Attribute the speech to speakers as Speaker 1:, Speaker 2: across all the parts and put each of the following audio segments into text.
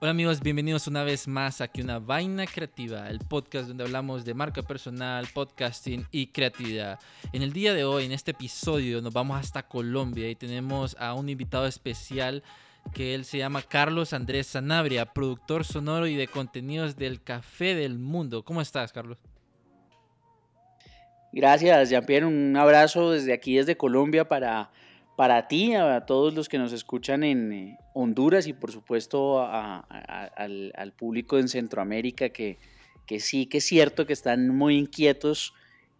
Speaker 1: Hola amigos, bienvenidos una vez más aquí Una Vaina Creativa, el podcast donde hablamos de marca personal, podcasting y creatividad. En el día de hoy, en este episodio, nos vamos hasta Colombia y tenemos a un invitado especial que él se llama Carlos Andrés Sanabria, productor sonoro y de contenidos del Café del Mundo. ¿Cómo estás, Carlos?
Speaker 2: Gracias, Jean-Pierre. Un abrazo desde aquí, desde Colombia, para, para ti, a todos los que nos escuchan en eh, Honduras y por supuesto al, público en Centroamérica, que, que sí que es cierto que están muy inquietos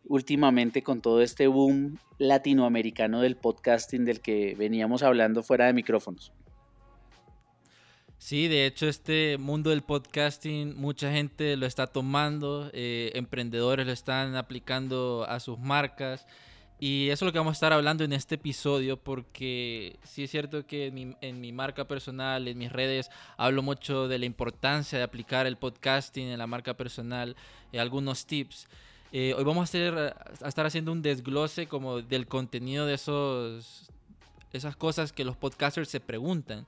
Speaker 2: últimamente con todo este boom latinoamericano del podcasting del que veníamos hablando fuera de micrófonos.
Speaker 1: Sí, de hecho este mundo del podcasting mucha gente lo está tomando, eh, emprendedores lo están aplicando a sus marcas y eso es lo que vamos a estar hablando en este episodio porque sí es cierto que en mi, marca personal, en mis redes, hablo mucho de la importancia de aplicar el podcasting en la marca personal, eh, algunos tips. Eh, hoy vamos a, hacer, a estar haciendo un desglose como del contenido de esos, esas cosas que los podcasters se preguntan.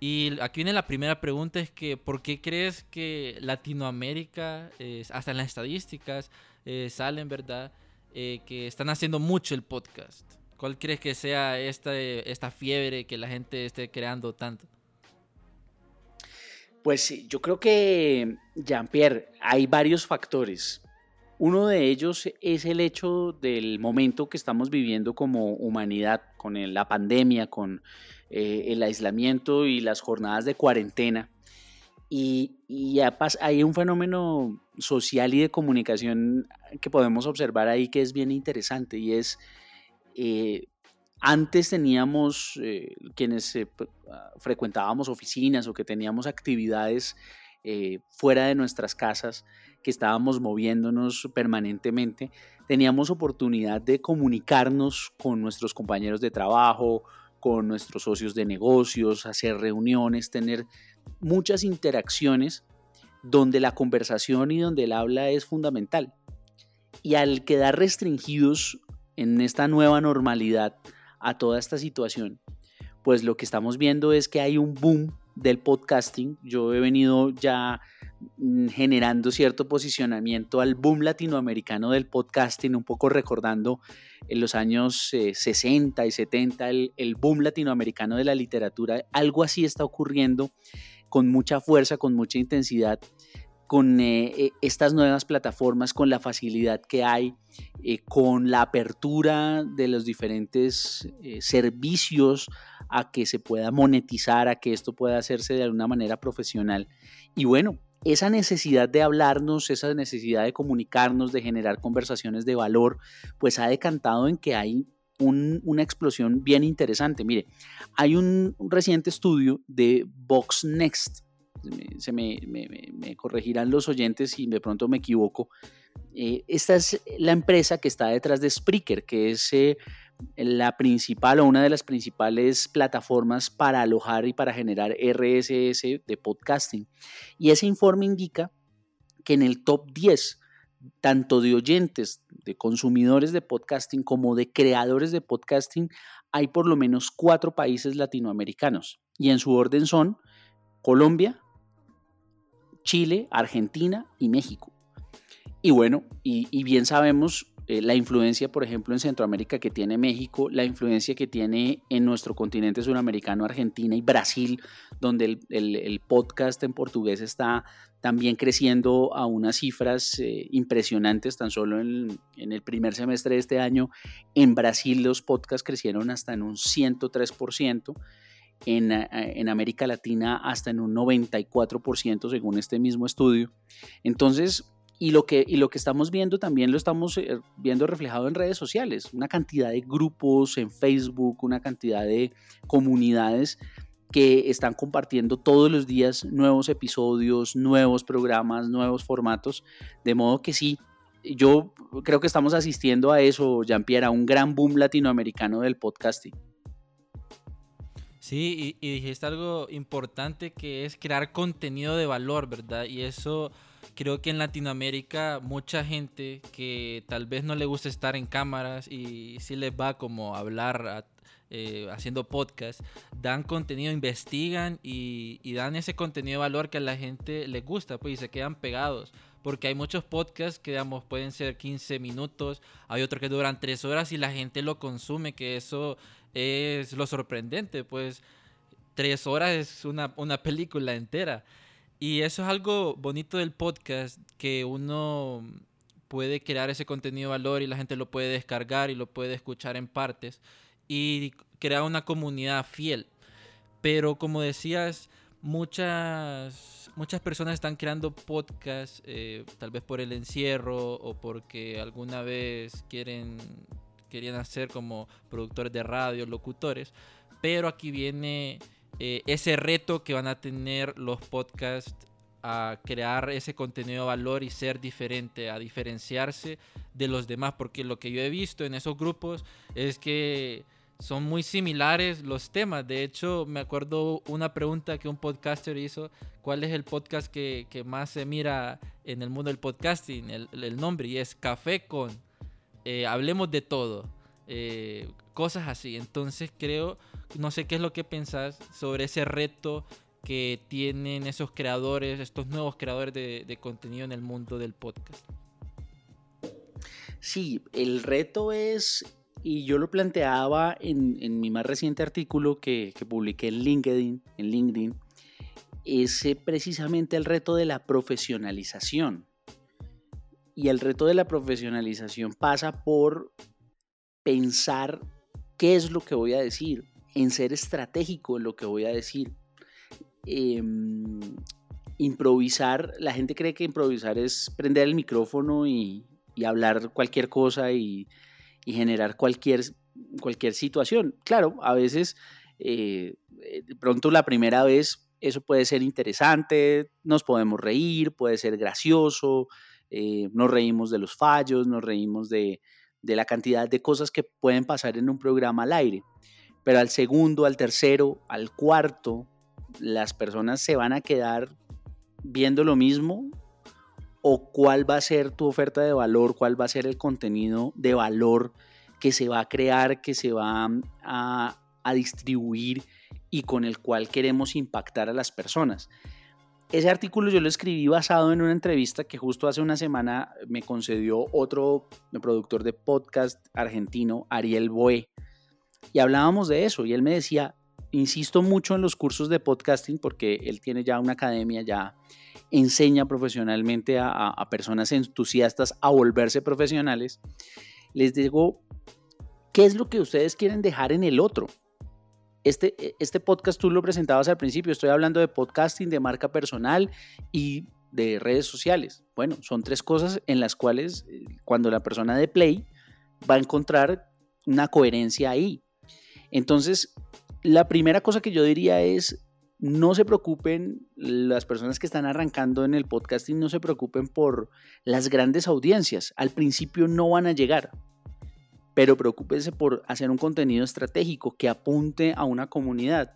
Speaker 1: Y aquí viene la primera pregunta, es que ¿por qué crees que Latinoamérica, hasta en las estadísticas, eh, salen, ¿verdad? Eh, que están haciendo mucho el podcast. ¿Cuál crees que sea esta, esta fiebre que la gente esté creando tanto?
Speaker 2: Pues yo creo que, Jean-Pierre, hay varios factores. Uno de ellos es el hecho del momento que estamos viviendo como humanidad, con la pandemia, con eh, el aislamiento y las jornadas de cuarentena. Y, hay un fenómeno social y de comunicación que podemos observar ahí que es bien interesante y es, eh, antes teníamos eh, quienes ah, frecuentábamos oficinas o que teníamos actividades fuera de nuestras casas, que estábamos moviéndonos permanentemente, teníamos oportunidad de comunicarnos con nuestros compañeros de trabajo, con nuestros socios de negocios, hacer reuniones, tener muchas interacciones donde la conversación y donde el habla es fundamental. Y al quedar restringidos en esta nueva normalidad a toda esta situación, pues lo que estamos viendo es que hay un boom del podcasting. Yo he venido ya mm, generando cierto posicionamiento al boom latinoamericano del podcasting, un poco recordando en los años 60 eh, y 70 el, el, boom latinoamericano de la literatura. Algo así está ocurriendo con mucha fuerza, con mucha intensidad con eh, eh, estas nuevas plataformas, con la facilidad que hay, con la apertura de los diferentes servicios a que se pueda monetizar, a que esto pueda hacerse de alguna manera profesional. Y bueno, esa necesidad de hablarnos, esa necesidad de comunicarnos, de generar conversaciones de valor, pues ha decantado en que hay una explosión bien interesante. Mire, hay un, reciente estudio de Vox Next, se me, corregirán los oyentes si de pronto me equivoco. Eh, esta es la empresa que está detrás de Spreaker, que es eh, la principal o una de las principales plataformas para alojar y para generar RSS de podcasting. Y ese informe indica que en el top 10, tanto de oyentes, de consumidores de podcasting como de creadores de podcasting, hay por lo menos cuatro países latinoamericanos. Y en su orden son Colombia, Chile, Argentina y México. Y bueno, y, bien sabemos eh, la influencia, por ejemplo, en Centroamérica que tiene México, la influencia que tiene en nuestro continente sudamericano, Argentina y Brasil, donde el, podcast en portugués está también creciendo a unas cifras eh, impresionantes, tan solo en, el primer semestre de este año, en Brasil los podcasts crecieron hasta en un 103%. En, eh, en, América Latina hasta en un 94% según este mismo estudio. Entonces, y lo, que, y lo que estamos viendo también lo estamos eh, viendo reflejado en redes sociales, una cantidad de grupos en Facebook, una cantidad de comunidades que están compartiendo todos los días nuevos episodios, nuevos programas, nuevos formatos, de modo que sí, yo creo que estamos asistiendo a eso, Jean-Pierre, a un gran boom latinoamericano del podcasting.
Speaker 1: Sí, y, y dijiste algo importante que es crear contenido de valor, ¿verdad? Y eso creo que en Latinoamérica mucha gente que tal vez no le gusta estar en cámaras y sí les va como hablar eh, haciendo podcast, dan contenido, investigan y, dan ese contenido de valor que a la gente le gusta, pues y se quedan pegados. Porque hay muchos podcasts que, digamos, pueden ser 15 minutos, hay otros que duran 3 horas y la gente lo consume, que eso es lo sorprendente, pues 3 horas es una, una película entera. Y eso es algo bonito del podcast, que uno puede crear ese contenido de valor y la gente lo puede descargar y lo puede escuchar en partes y crear una comunidad fiel. Pero como decías, muchas, muchas personas están creando podcasts, eh, tal vez por el encierro o porque alguna vez quieren, querían hacer como productores de radio, locutores. Pero aquí viene eh, ese reto que van a tener los podcasts a crear ese contenido de valor y ser diferente, a diferenciarse de los demás, porque lo que yo he visto en esos grupos es que son muy similares los temas. De hecho, me acuerdo una pregunta que un podcaster hizo, ¿cuál es el podcast que, más se mira en el mundo del podcasting? El, nombre, y es Café con, eh, hablemos de todo, eh, cosas así. Entonces creo no sé qué es lo que pensás sobre ese reto que tienen esos creadores, estos nuevos creadores de, contenido en el mundo del podcast.
Speaker 2: Sí, el reto es, y yo lo planteaba en, mi más reciente artículo que, que, publiqué en LinkedIn, en LinkedIn, es precisamente el reto de la profesionalización. Y el reto de la profesionalización pasa por pensar qué es lo que voy a decir, en ser estratégico en lo que voy a decir. Em, improvisar, la gente cree que improvisar es prender el micrófono y, hablar cualquier cosa y, generar cualquier, cualquier situación. Claro, a veces, eh, de pronto la primera vez eso puede ser interesante, nos podemos reír, puede ser gracioso, eh, nos reímos de los fallos, nos reímos de, de la cantidad de cosas que pueden pasar en un programa al aire pero al segundo, al tercero, al cuarto, las personas se van a quedar viendo lo mismo o cuál va a ser tu oferta de valor, cuál va a ser el contenido de valor que se va a crear, que se va a, distribuir y con el cual queremos impactar a las personas. Ese artículo yo lo escribí basado en una entrevista que justo hace una semana me concedió otro productor de podcast argentino, Ariel Boe y hablábamos de eso y él me decía, insisto mucho en los cursos de podcasting porque él tiene ya una academia, ya enseña profesionalmente a, personas entusiastas a volverse profesionales. Les digo, ¿qué es lo que ustedes quieren dejar en el otro? Este, este podcast tú lo presentabas al principio, estoy hablando de podcasting, de marca personal y de redes sociales. Bueno, son tres cosas en las cuales eh, cuando la persona de play va a encontrar una coherencia ahí. Entonces, la primera cosa que yo diría es, no se preocupen, las personas que están arrancando en el podcasting, no se preocupen por las grandes audiencias. Al principio no van a llegar, pero preocúpense por hacer un contenido estratégico que apunte a una comunidad.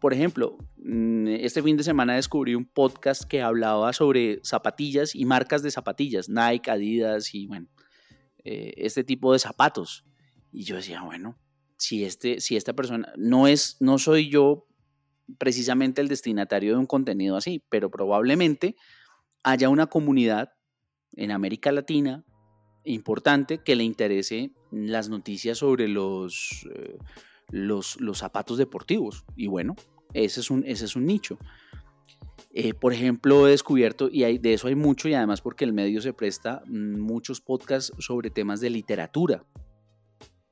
Speaker 2: Por ejemplo, mm, este fin de semana descubrí un podcast que hablaba sobre zapatillas y marcas de zapatillas, Nike, Adidas y bueno, eh, este tipo de zapatos. Y yo decía, bueno, si, este, si esta persona no es, no soy yo precisamente el destinatario de un contenido así, pero probablemente haya una comunidad en América Latina importante que le interese las noticias sobre los, eh, los, zapatos deportivos. Y bueno, ese es un, ese es un nicho. Eh, por ejemplo, he descubierto, y hay, de eso hay mucho, y además porque el medio se presta mm, muchos podcasts sobre temas de literatura.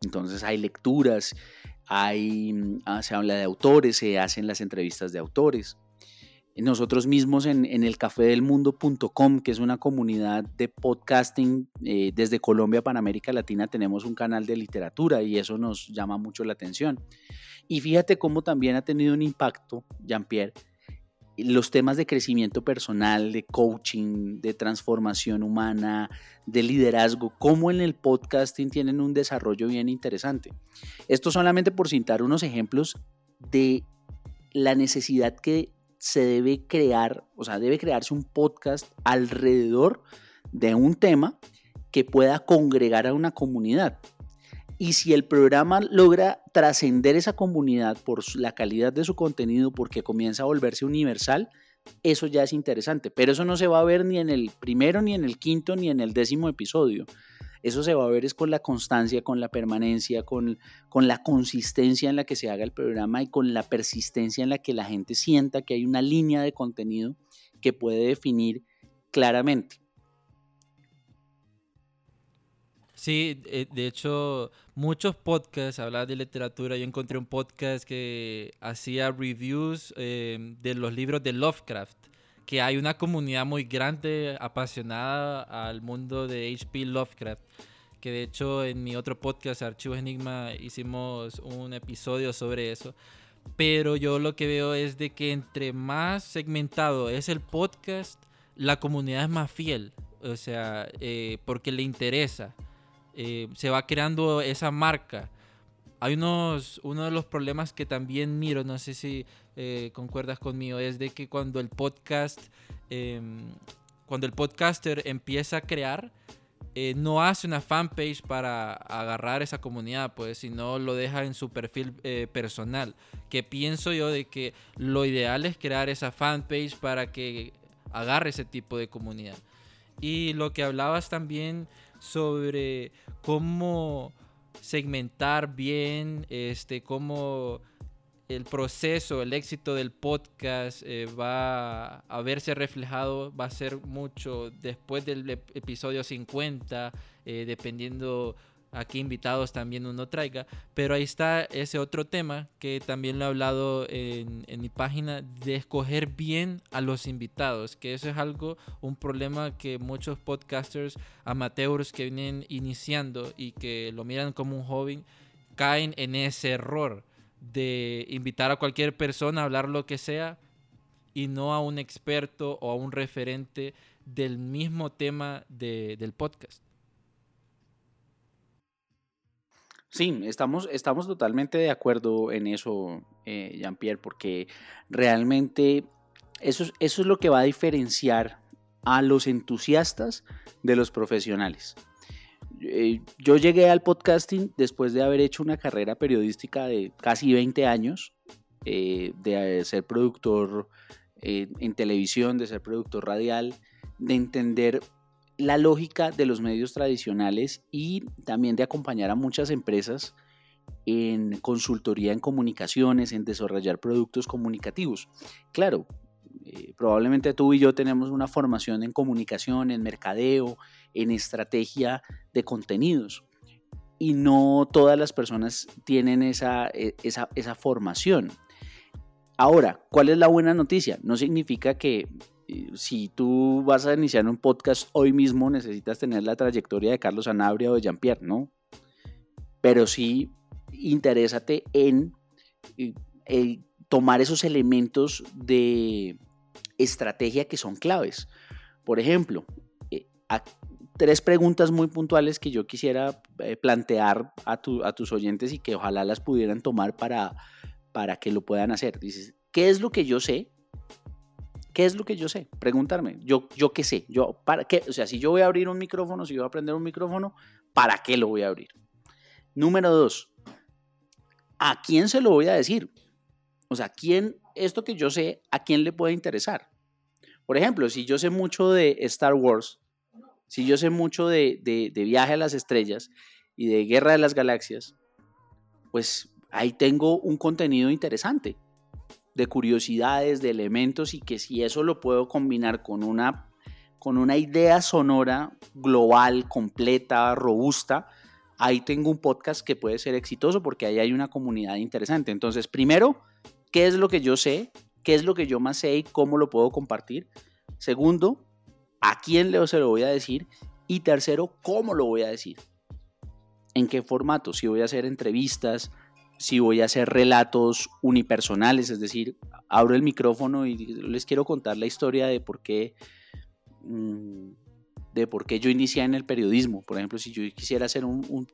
Speaker 2: Entonces hay lecturas, hay, mm, ah, se habla de autores, se hacen las entrevistas de autores. Nosotros mismos en, el cafedelmundo.com, que es una comunidad de podcasting eh, desde Colombia para América Latina, tenemos un canal de literatura y eso nos llama mucho la atención. Y fíjate cómo también ha tenido un impacto, Jean-Pierre, los temas de crecimiento personal, de coaching, de transformación humana, de liderazgo, como en el podcasting tienen un desarrollo bien interesante. Esto solamente por citar unos ejemplos de la necesidad que se debe crear, o sea, debe crearse un podcast alrededor de un tema que pueda congregar a una comunidad. Y si el programa logra trascender esa comunidad por la calidad de su contenido, porque comienza a volverse universal, eso ya es interesante. Pero eso no se va a ver ni en el primero, ni en el quinto, ni en el décimo episodio. Eso se va a ver es con la constancia, con la permanencia, con, con la consistencia en la que se haga el programa y con la persistencia en la que la gente sienta que hay una línea de contenido que puede definir claramente.
Speaker 1: Sí, eh, de hecho, muchos podcasts hablaban de literatura. Yo encontré un podcast que hacía reviews eh, de los libros de Lovecraft, que hay una comunidad muy grande apasionada al mundo de H.P. Lovecraft. Que de hecho en mi otro podcast, Archivos Enigma, hicimos un episodio sobre eso. Pero yo lo que veo es de que entre más segmentado es el podcast, la comunidad es más fiel. O sea, eh, porque le interesa. Eh, se va creando esa marca. Hay unos, uno de los problemas que también miro, no sé si eh, concuerdas conmigo, es de que cuando el podcast, em, cuando el podcaster empieza a crear, eh, no hace una fanpage para agarrar esa comunidad, pues, sino lo deja en su perfil personal. Que pienso yo de que lo ideal es crear esa fanpage para que agarre ese tipo de comunidad. Y lo que hablabas también sobre cómo segmentar bien, este, cómo el proceso, el éxito del podcast eh, va a verse reflejado, va a ser mucho después del episodio 50, eh, dependiendo a invitados también uno traiga. Pero ahí está ese otro tema que también lo he hablado en, mi página, de escoger bien a los invitados, que eso es algo, un problema que muchos podcasters amateurs que vienen iniciando y que lo miran como un hobby, caen en ese error de invitar a cualquier persona a hablar lo que sea y no a un experto o a un referente del mismo tema del podcast.
Speaker 2: Sí, estamos, estamos totalmente de acuerdo en eso, eh, Jean-Pierre, porque realmente eso, eso es lo que va a diferenciar a los entusiastas de los profesionales. Eh, yo llegué al podcasting después de haber hecho una carrera periodística de casi 20 años, eh, de ser productor en televisión, de ser productor radial, de entender la lógica de los medios tradicionales y también de acompañar a muchas empresas en consultoría en comunicaciones, en desarrollar productos comunicativos. Claro, eh, probablemente tú y yo tenemos una formación en comunicación, en mercadeo, en estrategia de contenidos. Y no todas las personas tienen esa, e, esa, esa formación. Ahora, ¿cuál es la buena noticia? No significa que si tú vas a iniciar un podcast hoy mismo, necesitas tener la trayectoria de Carlos Anabria o de Jean-Pierre, ¿no? Pero sí, interésate en, eh, tomar esos elementos de estrategia que son claves. Por ejemplo, eh, tres preguntas muy puntuales que yo quisiera eh, plantear a, a, tus oyentes y que ojalá las pudieran tomar para, para que lo puedan hacer. Dices, ¿qué es lo que yo sé? ¿Qué es lo que yo sé? Preguntarme. Yo, yo qué sé. Yo, ¿para qué? O sea, si yo voy a abrir un micrófono, si yo voy a aprender un micrófono, ¿para qué lo voy a abrir? Número dos, ¿a quién se lo voy a decir? O sea, ¿quién, esto que yo sé, a quién le puede interesar? Por ejemplo, si yo sé mucho de Star Wars, si yo sé mucho de, de, de viaje a las estrellas y de guerra de las galaxias, pues ahí tengo un contenido interesante de curiosidades, de elementos y que si eso lo puedo combinar con una, con una idea sonora global, completa, robusta, ahí tengo un podcast que puede ser exitoso porque ahí hay una comunidad interesante. Entonces, primero, ¿qué es lo que yo sé? ¿Qué es lo que yo más sé y cómo lo puedo compartir? Segundo, ¿a quién le se lo voy a decir? Y tercero, ¿cómo lo voy a decir? ¿En qué formato? Si voy a hacer entrevistas, si voy a hacer relatos unipersonales, es decir, abro el micrófono y les quiero contar la historia de por qué, mm, de por qué yo inicié en el periodismo. Por ejemplo, si yo quisiera hacer un,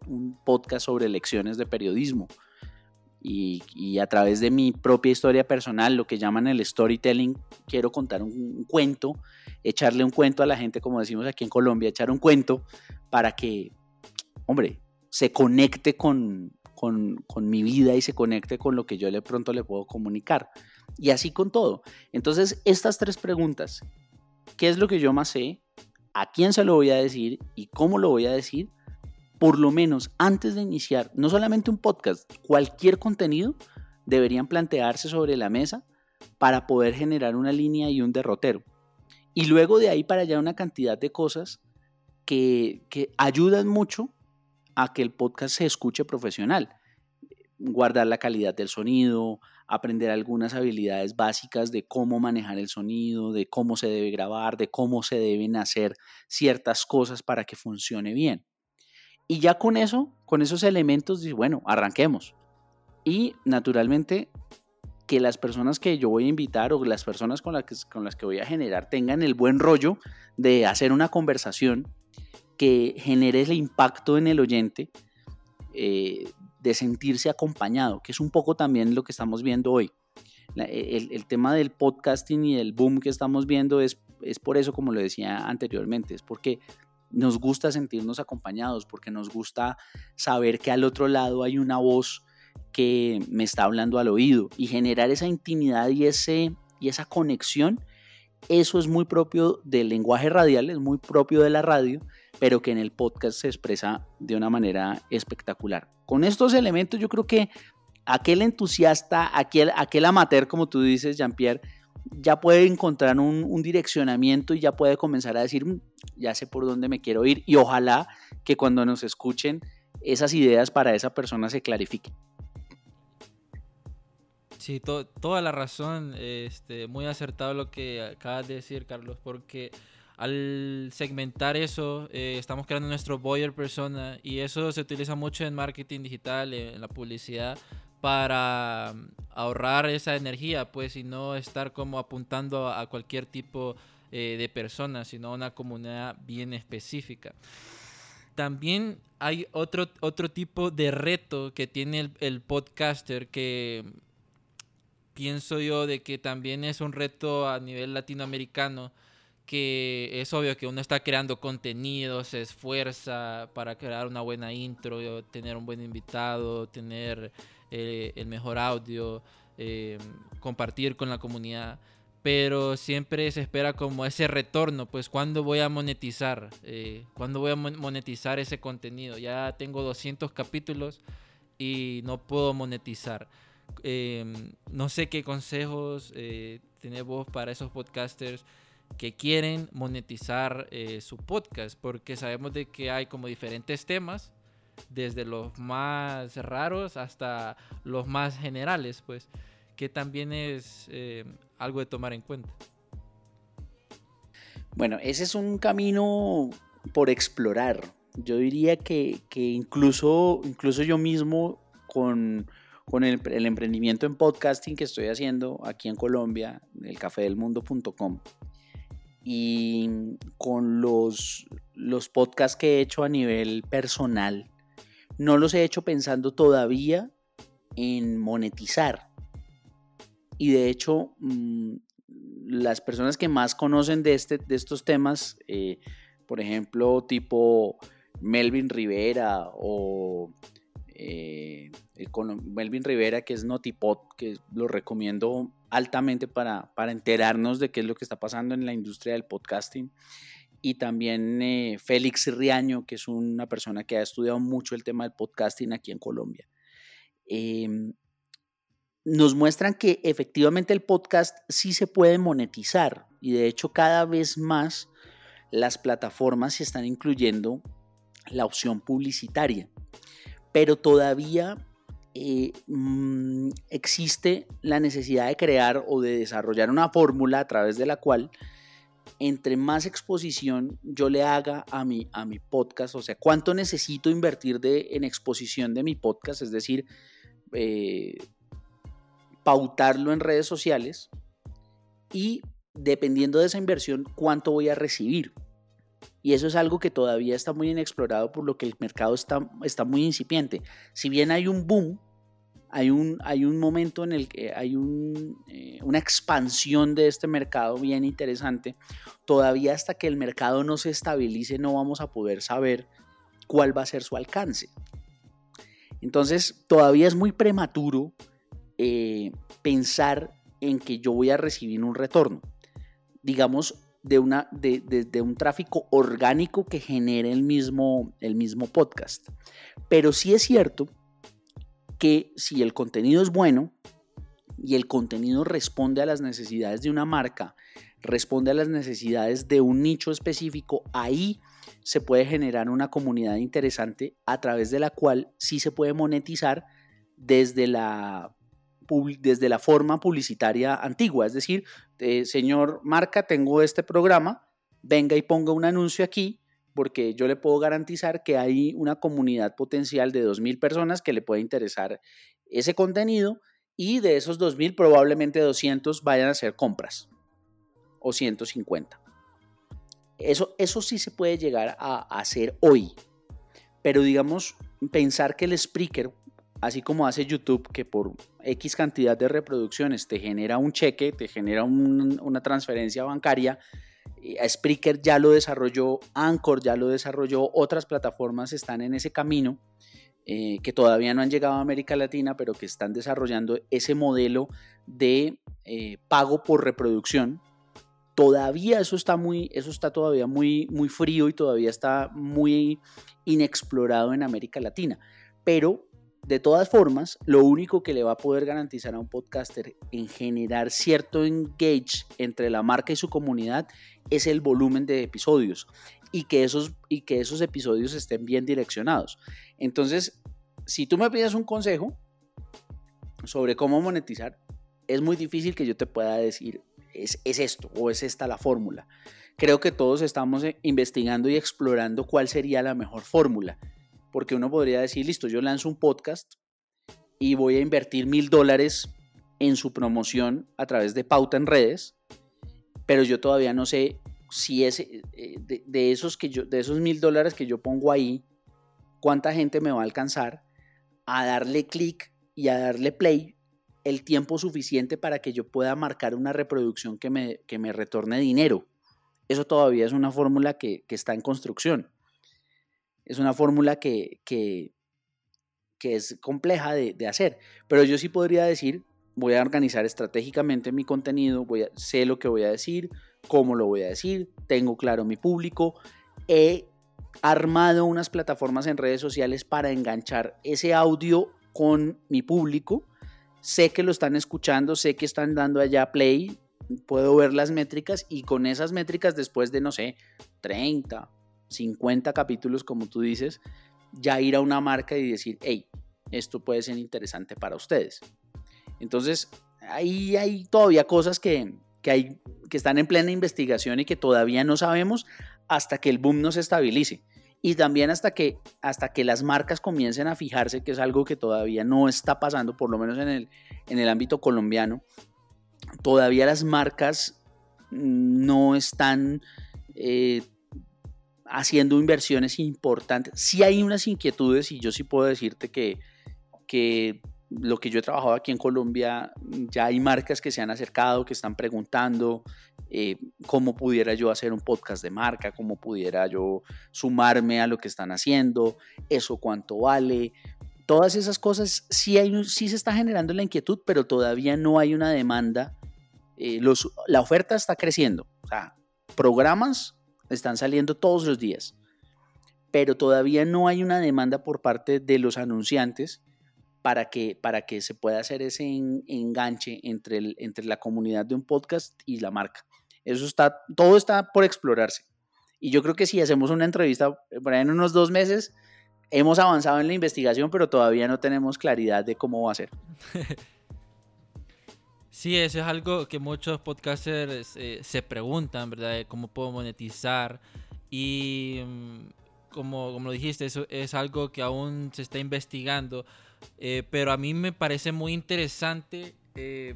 Speaker 2: podcast sobre lecciones de periodismo, y, a través de mi propia historia personal, lo que llaman el storytelling, quiero contar un, cuento, echarle un cuento a la gente, como decimos aquí en Colombia, echar un cuento para que, hombre, se conecte con, con, mi vida y se conecte con lo que yo de pronto le puedo comunicar. Y así con todo. Entonces, estas tres preguntas, ¿qué es lo que yo más sé? ¿A quién se lo voy a decir? ¿Y cómo lo voy a decir? por lo menos antes de iniciar, no solamente un podcast, cualquier contenido, deberían plantearse sobre la mesa para poder generar una línea y un derrotero. Y luego de ahí para allá una cantidad de cosas que, ayudan mucho a que el podcast se escuche profesional. Guardar la calidad del sonido, aprender algunas habilidades básicas de cómo manejar el sonido, de cómo se debe grabar, de cómo se deben hacer ciertas cosas para que funcione bien. Y ya con eso, con esos elementos, bueno, arranquemos. Y naturalmente que las personas que yo voy a invitar o las personas con las que, con las que voy a generar tengan el buen rollo de hacer una conversación que genere el impacto en el oyente, eh, de sentirse acompañado, que es un poco también lo que estamos viendo hoy. el, el, tema del podcasting y el boom que estamos viendo es, es por eso, como lo decía anteriormente, es porque nos gusta sentirnos acompañados, porque nos gusta saber que al otro lado hay una voz que me está hablando al oído y generar esa intimidad y, ese, y esa conexión, eso es muy propio del lenguaje radial, es muy propio de la radio, pero que en el podcast se expresa de una manera espectacular. Con estos elementos yo creo que aquel entusiasta, aquel, aquel amateur, como tú dices, Jean-Pierre, ya puede encontrar un, direccionamiento y ya puede comenzar a decir, mm, ya sé por dónde me quiero ir y ojalá que cuando nos escuchen esas ideas para esa persona se clarifiquen.
Speaker 1: Sí, toda la razón, este, muy acertado lo que acabas de decir, Carlos, porque al segmentar eso, eh, estamos creando nuestro buyer persona y eso se utiliza mucho en marketing digital, en la publicidad, para mm, ahorrar esa energía, pues, y no estar como apuntando a cualquier tipo eh, de persona, sino a una comunidad bien específica. También hay otro, otro tipo de reto que tiene el podcaster que pienso yo de que también es un reto a nivel latinoamericano que es obvio que uno está creando contenido, se esfuerza para crear una buena intro, tener un buen invitado, tener eh, el mejor audio, eh, compartir con la comunidad. Pero siempre se espera como ese retorno, pues cuándo voy a monetizar, eh, cuándo voy a monetizar ese contenido. Ya tengo 200 capítulos y no puedo monetizar. Em, no sé qué consejos eh, tenés vos para esos podcasters que quieren monetizar su podcast, porque sabemos de que hay como diferentes temas desde los más raros hasta los más generales, pues, que también es eh, algo de tomar en cuenta.
Speaker 2: Bueno, ese es un camino por explorar. Yo diría que, incluso, incluso yo mismo con, el, el, emprendimiento en podcasting que estoy haciendo aquí en Colombia, el cafedelmundo.com, y con los, los podcasts que he hecho a nivel personal, no los he hecho pensando todavía en monetizar. Y de hecho, mm, las personas que más conocen de, este, de estos temas, eh, por ejemplo, tipo Melvin Rivera o eh, Melvin Rivera, que es Notipod, que lo recomiendo altamente para, para enterarnos de qué es lo que está pasando en la industria del podcasting y también eh, Félix Riaño, que es una persona que ha estudiado mucho el tema del podcasting aquí en Colombia. Em, nos muestran que efectivamente el podcast sí se puede monetizar y de hecho cada vez más las plataformas se están incluyendo la opción publicitaria, pero todavía eh, mm, existe la necesidad de crear o de desarrollar una fórmula a través de la cual entre más exposición yo le haga a mi, a mi podcast, o sea, cuánto necesito invertir de, en exposición de mi podcast, es decir, eh, pautarlo en redes sociales y dependiendo de esa inversión, cuánto voy a recibir. Y eso es algo que todavía está muy inexplorado por lo que el mercado está, está muy incipiente. Si bien hay un boom, hay un, hay un momento en el que hay eh, una expansión de este mercado bien interesante. Todavía hasta que el mercado no se estabilice no vamos a poder saber cuál va a ser su alcance. Entonces, todavía es muy prematuro eh, pensar en que yo voy a recibir un retorno. Digamos, de, una, de, un tráfico orgánico que genere el mismo, el mismo podcast. Pero sí es cierto que si el contenido es bueno y el contenido responde a las necesidades de una marca, responde a las necesidades de un nicho específico, ahí se puede generar una comunidad interesante a través de la cual sí se puede monetizar desde la desde la forma publicitaria antigua, es decir, eh, señor marca, tengo este programa, venga y ponga un anuncio aquí, porque yo le puedo garantizar que hay una comunidad potencial de 2.000 personas que le puede interesar ese contenido y de esos 2.000 probablemente 200 vayan a hacer compras o 150. Eso, eso sí se puede llegar a hacer hoy, pero digamos, pensar que el speaker así como hace YouTube, que por X cantidad de reproducciones te genera un cheque, te genera una transferencia bancaria, Spreaker ya lo desarrolló, Anchor ya lo desarrolló, otras plataformas están en ese camino. Eh, que todavía no han llegado a América Latina, pero que están desarrollando ese modelo de eh, pago por reproducción. Todavía eso está muy, eso está todavía muy, muy frío y todavía está muy inexplorado en América Latina. Pero de todas formas, lo único que le va a poder garantizar a un podcaster en generar cierto engage entre la marca y su comunidad es el volumen de episodios y que esos, y que esos episodios estén bien direccionados. Entonces, si tú me pides un consejo sobre cómo monetizar, es muy difícil que yo te pueda decir es, es esto o es esta la fórmula. Creo que todos estamos eh, investigando y explorando cuál sería la mejor fórmula porque uno podría decir, listo, yo lanzo un podcast y voy a invertir mil dólares en su promoción a través de pauta en redes, pero yo todavía no sé si es eh, de, esos mil dólares que yo pongo ahí, cuánta gente me va a alcanzar a darle clic y a darle play el tiempo suficiente para que yo pueda marcar una reproducción que me, que me retorne dinero. Eso todavía es una fórmula que está en construcción. Es una fórmula que, que, es compleja de, hacer, pero yo sí podría decir, voy a organizar estratégicamente mi contenido, voy a, sé lo que voy a decir, cómo lo voy a decir, tengo claro mi público, he armado unas plataformas en redes sociales para enganchar ese audio con mi público, sé que lo están escuchando, sé que están dando allá play, puedo ver las métricas y con esas métricas después de, no sé, 30, 50 capítulos, como tú dices, ya ir a una marca y decir, hey, esto puede ser interesante para ustedes. Entonces, ahí hay todavía cosas que, hay, que están en plena investigación y que todavía no sabemos hasta que el boom no se estabilice. Y también hasta que, hasta que las marcas comiencen a fijarse, que es algo que todavía no está pasando, por lo menos en el, en el ámbito colombiano, todavía las marcas no están eh, haciendo inversiones importantes. Sí hay unas inquietudes y yo sí puedo decirte que, que lo que yo he trabajado aquí en Colombia, ya hay marcas que se han acercado, que están preguntando eh, cómo pudiera yo hacer un podcast de marca, cómo pudiera yo sumarme a lo que están haciendo, eso cuánto vale. Todas esas cosas sí, hay, sí se está generando la inquietud, pero todavía no hay una demanda. Eh, los, la oferta está creciendo. O sea, programas están saliendo todos los días, pero todavía no hay una demanda por parte de los anunciantes para que, para que se pueda hacer ese enganche entre, el, entre la comunidad de un podcast y la marca. Eso está, todo está por explorarse. Y yo creo que si hacemos una entrevista por ahí en unos dos meses, hemos avanzado en la investigación, pero todavía no tenemos claridad de cómo va a ser.
Speaker 1: Sí, eso es algo que muchos podcasters eh, se preguntan, ¿verdad? ¿Cómo puedo monetizar? Y mm, como, como lo dijiste, eso es algo que aún se está investigando. Eh, pero a mí me parece muy interesante eh,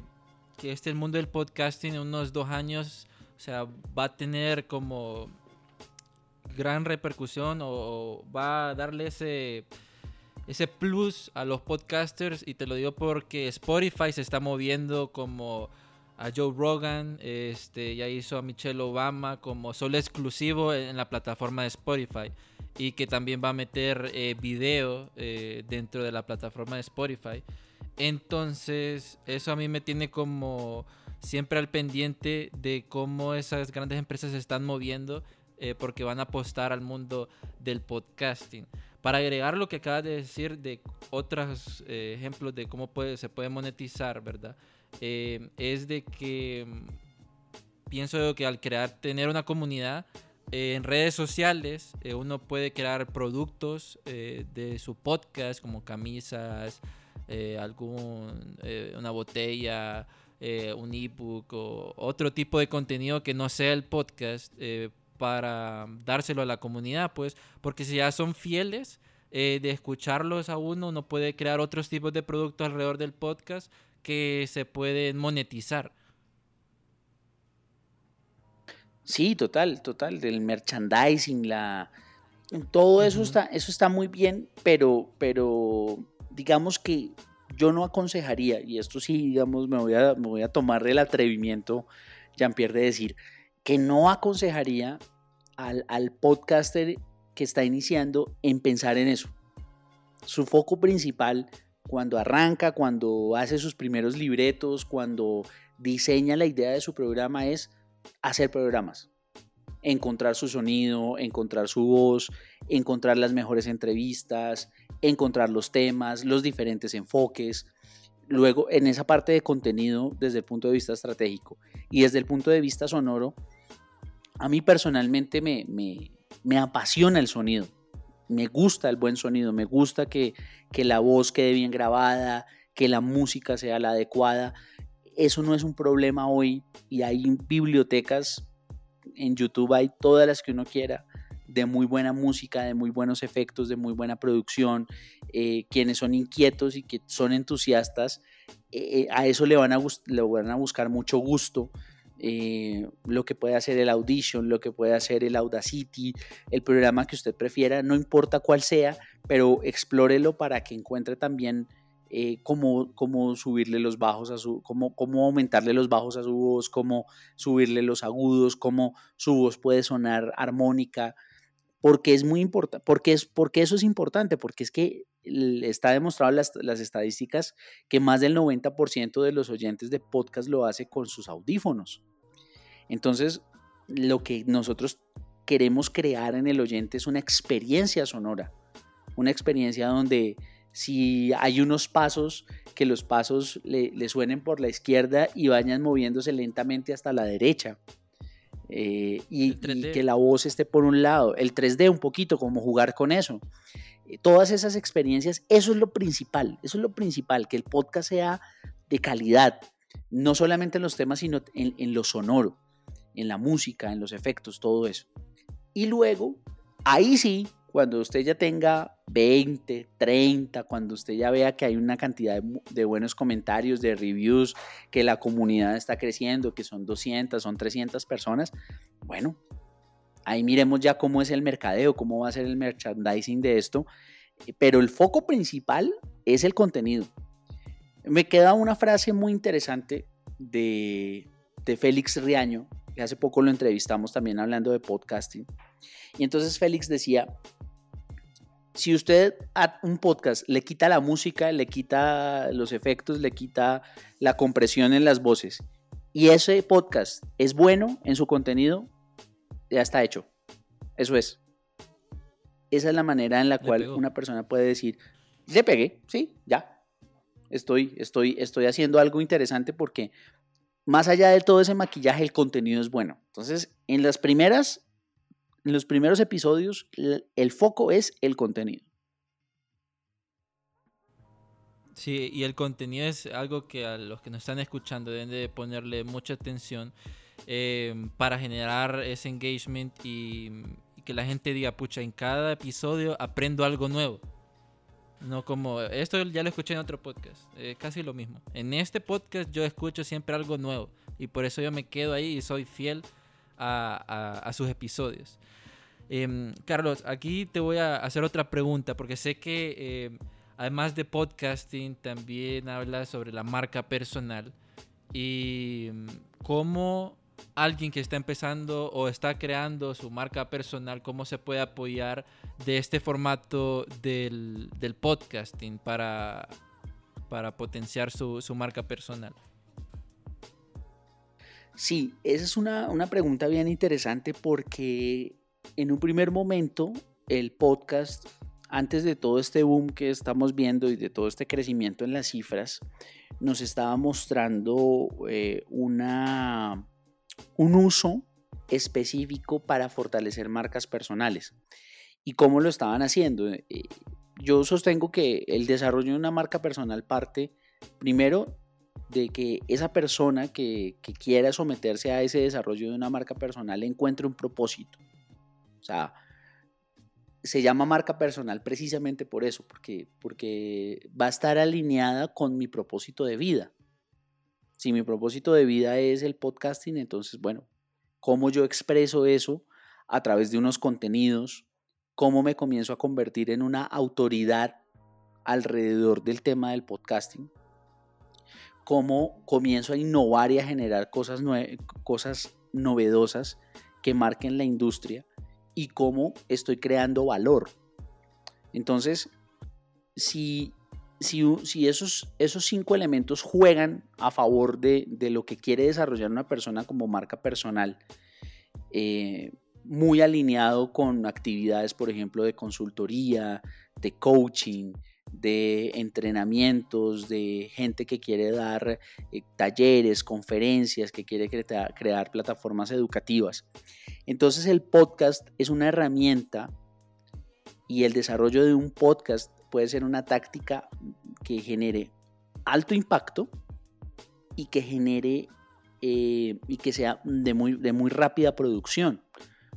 Speaker 1: que este mundo del podcasting en unos dos años, o sea, va a tener como gran repercusión o va a darle ese ese plus a los podcasters y te lo digo porque Spotify se está moviendo como a Joe Rogan, este, ya hizo a Michelle Obama como solo exclusivo en la plataforma de Spotify y que también va a meter eh, video eh, dentro de la plataforma de Spotify. Entonces, eso a mí me tiene como siempre al pendiente de cómo esas grandes empresas se están moviendo eh, porque van a apostar al mundo del podcasting. Para agregar lo que acabas de decir de otros ejemplos de cómo se puede monetizar, ¿verdad? es de que mm, pienso que al crear, tener una comunidad, en redes sociales eh, uno puede crear productos eh, de su podcast como camisas, eh, algún, una botella, un ebook o otro tipo de contenido que no sea el podcast para dárselo a la comunidad, pues, porque si ya son fieles de escucharlos a uno, uno puede crear otros tipos de productos alrededor del podcast que se pueden monetizar.
Speaker 2: Sí, total, total, del merchandising, la todo eso está eso está muy bien, pero pero digamos que yo no aconsejaría y esto sí, digamos, me voy a me voy a tomar el atrevimiento Jean-Pierre de decir que no aconsejaría al, al podcaster que está iniciando en pensar en eso. Su foco principal cuando arranca, cuando hace sus primeros libretos, cuando diseña la idea de su programa es hacer programas, encontrar su sonido, encontrar su voz, encontrar las mejores entrevistas, encontrar los temas, los diferentes enfoques. Luego, en esa parte de contenido, desde el punto de vista estratégico y desde el punto de vista sonoro, a mí personalmente me, me, apasiona el sonido. Me gusta el buen sonido, me gusta que, que la voz quede bien grabada, que la música sea la adecuada eso no es un problema hoy y hay bibliotecas en YouTube, hay todas las que uno quiera de muy buena música, de muy buenos efectos, de muy buena producción, eh, quienes son inquietos y que son entusiastas, eh, eh, a eso le van a, le van a buscar mucho gusto. Lo que puede hacer el Audition, lo que puede hacer el Audacity, el programa que usted prefiera, no importa cuál sea, pero explórelo para que encuentre también eh, cómo, subirle los bajos a su, cómo, cómo aumentarle los bajos a su voz, cómo subirle los agudos, cómo su voz puede sonar armónica, porque es muy importante, porque, es, porque eso es importante, porque es que está demostrado las, las estadísticas que más del 90% de los oyentes de podcast lo hace con sus audífonos. Entonces, lo que nosotros queremos crear en el oyente es una experiencia sonora, una experiencia donde si hay unos pasos, que los pasos le, suenen por la izquierda y vayan moviéndose lentamente hasta la derecha. Eh, y, que la voz esté por un lado. El 3D un poquito, como jugar con eso. Eh, todas esas experiencias, eso es lo principal, eso es lo principal, que el podcast sea de calidad, no solamente en los temas, sino en, en lo sonoro, en la música, en los efectos, todo eso. Y luego, ahí sí, cuando usted ya tenga 20, 30, cuando usted ya vea que hay una cantidad de, buenos comentarios, de reviews, que la comunidad está creciendo, que son 200, son 300 personas, bueno, ahí miremos ya cómo es el mercadeo, cómo va a ser el merchandising de esto, pero el foco principal es el contenido. Me queda una frase muy interesante de, de Félix Riaño, que hace poco lo entrevistamos también hablando de podcasting. Y entonces Félix decía si usted a un podcast le quita la música, le quita los efectos, le quita la compresión en las voces, y ese podcast es bueno en su contenido, ya está hecho. Eso es. Esa es la manera en la cual una persona puede decir, le pegué, sí, ya. Estoy, estoy, estoy haciendo algo interesante porque más allá de todo ese maquillaje, el contenido es bueno. Entonces, en las primeras en los primeros episodios el foco es el contenido.
Speaker 1: Sí, y el contenido es algo que a los que nos están escuchando deben de ponerle mucha atención eh, para generar ese engagement y, que la gente diga, pucha, en cada episodio aprendo algo nuevo. No como, esto ya lo escuché en otro podcast, eh, casi lo mismo. En este podcast yo escucho siempre algo nuevo y por eso yo me quedo ahí y soy fiel a sus episodios. Em, Carlos, aquí te voy a hacer otra pregunta porque sé que em, además de podcasting, también habla sobre la marca personal y mm, cómo alguien que está empezando o está creando su marca personal, cómo se puede apoyar de este formato del, podcasting para, para potenciar su, marca personal.
Speaker 2: Sí, esa es una, una pregunta bien interesante porque en un primer momento el podcast antes de todo este boom que estamos viendo y de todo este crecimiento en las cifras, nos estaba mostrando eh, una, un uso específico para fortalecer marcas personales. ¿Y cómo lo estaban haciendo? Eh, yo sostengo que el desarrollo de una marca personal parte primero de que esa persona que, que quiera someterse a ese desarrollo de una marca personal encuentre un propósito. O sea, se llama marca personal precisamente por eso, porque, porque va a estar alineada con mi propósito de vida. Si mi propósito de vida es el podcasting, entonces, bueno, ¿cómo yo expreso eso a través de unos contenidos? ¿Cómo me comienzo a convertir en una autoridad alrededor del tema del podcasting? ¿Cómo comienzo a innovar y a generar cosas, cosas novedosas que marquen la industria? Y cómo estoy creando valor. Entonces, si, si, esos, esos cinco elementos juegan a favor de, lo que quiere desarrollar una persona como marca personal, eh, muy alineado con actividades, por ejemplo, de consultoría, de coaching, de entrenamientos, de gente que quiere dar eh, talleres, conferencias, que quiere crear plataformas educativas. Entonces el podcast es una herramienta y el desarrollo de un podcast puede ser una táctica que genere alto impacto y que genere eh, y que sea de muy, de muy rápida producción.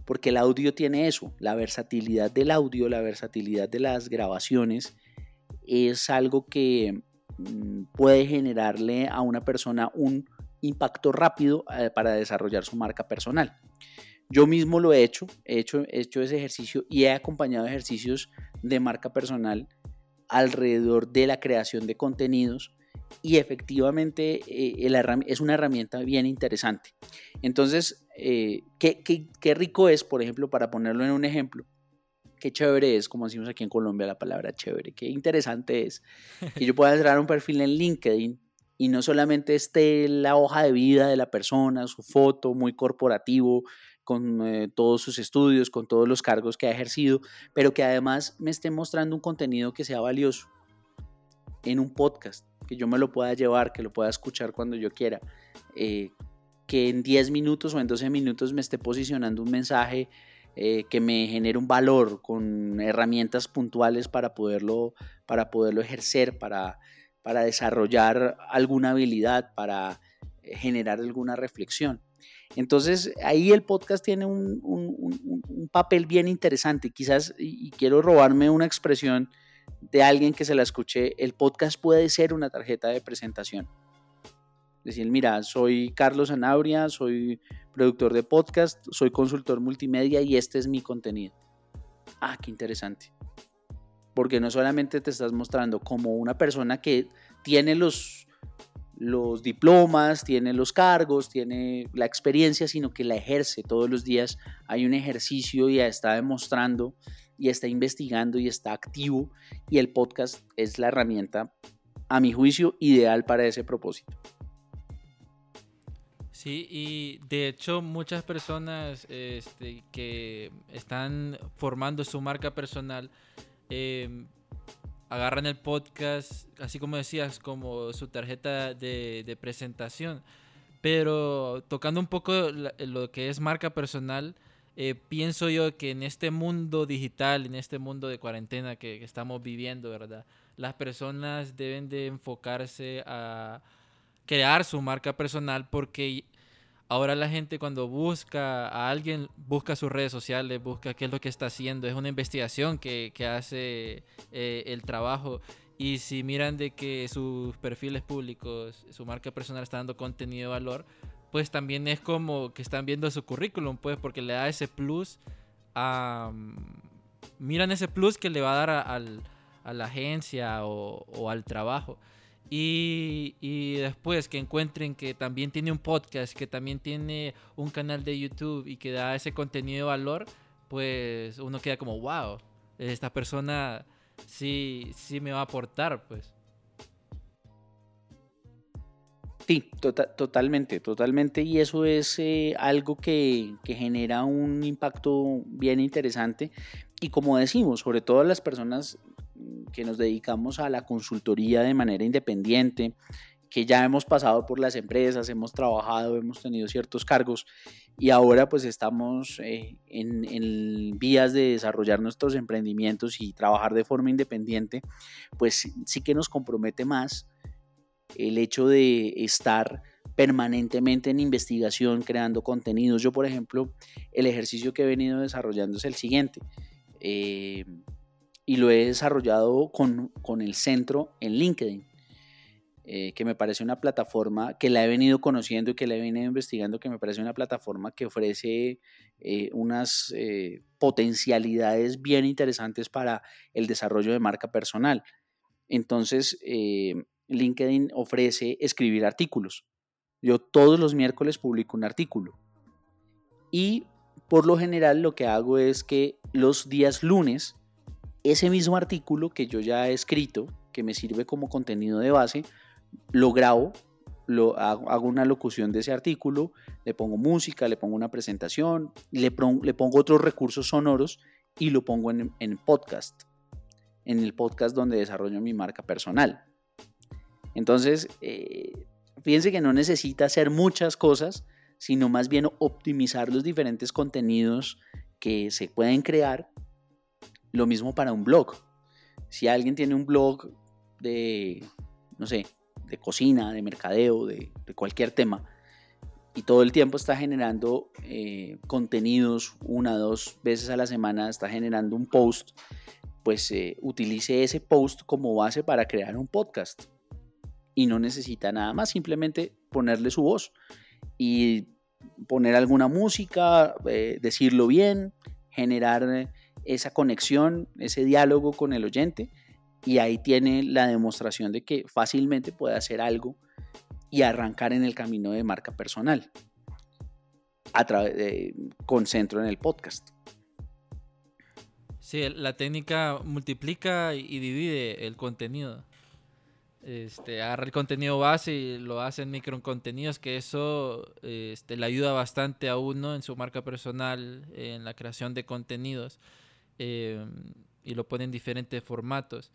Speaker 2: Porque el audio tiene eso, la versatilidad del audio, la versatilidad de las grabaciones es algo que mm, puede generarle a una persona un impacto rápido eh, para desarrollar su marca personal. Yo mismo lo he hecho, he hecho, hecho ese ejercicio y he acompañado ejercicios de marca personal alrededor de la creación de contenidos y efectivamente eh, es una herramienta bien interesante. Entonces, eh, ¿qué, qué, rico es, por ejemplo, para ponerlo en un ejemplo? Qué chévere es, como decimos aquí en Colombia la palabra chévere, qué interesante es que yo pueda entrar un perfil en LinkedIn y no solamente esté la hoja de vida de la persona, su foto muy corporativo, con eh, todos sus estudios, con todos los cargos que ha ejercido, pero que además me esté mostrando un contenido que sea valioso en un podcast, que yo me lo pueda llevar, que lo pueda escuchar cuando yo quiera, eh, que en 10 minutos o en 12 minutos me esté posicionando un mensaje eh, que me genere un valor con herramientas puntuales para poderlo, para poderlo ejercer, para, para desarrollar alguna habilidad, para generar alguna reflexión. Entonces ahí el podcast tiene un, papel bien interesante. Quizás, y quiero robarme una expresión de alguien que se la escuché, el podcast puede ser una tarjeta de presentación. Decir, mira, soy Carlos Anabria, soy productor de podcast, soy consultor multimedia y este es mi contenido. Ah, qué interesante. Porque no solamente te estás mostrando como una persona que tiene los los diplomas, tiene los cargos, tiene la experiencia, sino que la ejerce todos los días. Hay un ejercicio y está demostrando y está investigando y está activo y el podcast es la herramienta, a mi juicio, ideal para ese propósito.
Speaker 1: Sí, y de hecho muchas personas este, que están formando su marca personal eh, agarran el podcast, así como decías, como su tarjeta de, presentación. Pero tocando un poco lo que es marca personal, eh, pienso yo que en este mundo digital, en este mundo de cuarentena que, que, estamos viviendo, ¿verdad? Las personas deben de enfocarse a crear su marca personal porque Ahora la gente cuando busca a alguien, busca sus redes sociales, busca qué es lo que está haciendo. Es una investigación que, hace eh, el trabajo. Y si miran de que sus perfiles públicos, su marca personal está dando contenido de valor, pues también es como que están viendo su currículum, pues porque le da ese plus a... miran ese plus que le va a dar a, la agencia o, al trabajo. Y, después que encuentren que también tiene un podcast, que también tiene un canal de YouTube y que da ese contenido de valor, pues uno queda como, wow, esta persona sí, sí me va a aportar, pues.
Speaker 2: Sí, tota-, totalmente, totalmente. Y eso es eh, algo que, genera un impacto bien interesante. Y como decimos, sobre todo las personas que nos dedicamos a la consultoría de manera independiente, que ya hemos pasado por las empresas, hemos trabajado, hemos tenido ciertos cargos y ahora pues estamos eh, en, vías de desarrollar nuestros emprendimientos y trabajar de forma independiente, pues sí que nos compromete más el hecho de estar permanentemente en investigación, creando contenidos. Yo, por ejemplo, el ejercicio que he venido desarrollando es el siguiente. Eh, y lo he desarrollado con, el centro en LinkedIn, eh, que me parece una plataforma que la he venido conociendo y que la he venido investigando, que me parece una plataforma que ofrece eh, unas potencialidades bien interesantes para el desarrollo de marca personal. Entonces, LinkedIn ofrece escribir artículos. Yo todos los miércoles publico un artículo. Y por lo general lo que hago es que los días lunes, ese mismo artículo que yo ya he escrito, que me sirve como contenido de base, lo grabo, lo hago, una locución de ese artículo, le pongo música, le pongo una presentación, le, pongo otros recursos sonoros y lo pongo en, en podcast, en el podcast donde desarrollo mi marca personal. Entonces, eh, fíjense que no necesita hacer muchas cosas, sino más bien optimizar los diferentes contenidos que se pueden crear. Lo mismo para un blog. Si alguien tiene un blog de, no sé, de cocina, de mercadeo, de, cualquier tema, y todo el tiempo está generando eh, contenidos una dos veces a la semana, está generando un post, pues eh, utilice ese post como base para crear un podcast y no necesita nada más, simplemente ponerle su voz y poner alguna música, eh, decirlo bien, generar esa conexión, ese diálogo con el oyente y ahí tiene la demostración de que fácilmente puede hacer algo y arrancar en el camino de marca personal a través de, con centro en el podcast.
Speaker 1: Sí, la técnica multiplica y divide el contenido. Este, agarra el contenido base y lo hace en micro contenidos, que eso este, le ayuda bastante a uno en su marca personal, en la creación de contenidos, em, y lo pone en diferentes formatos.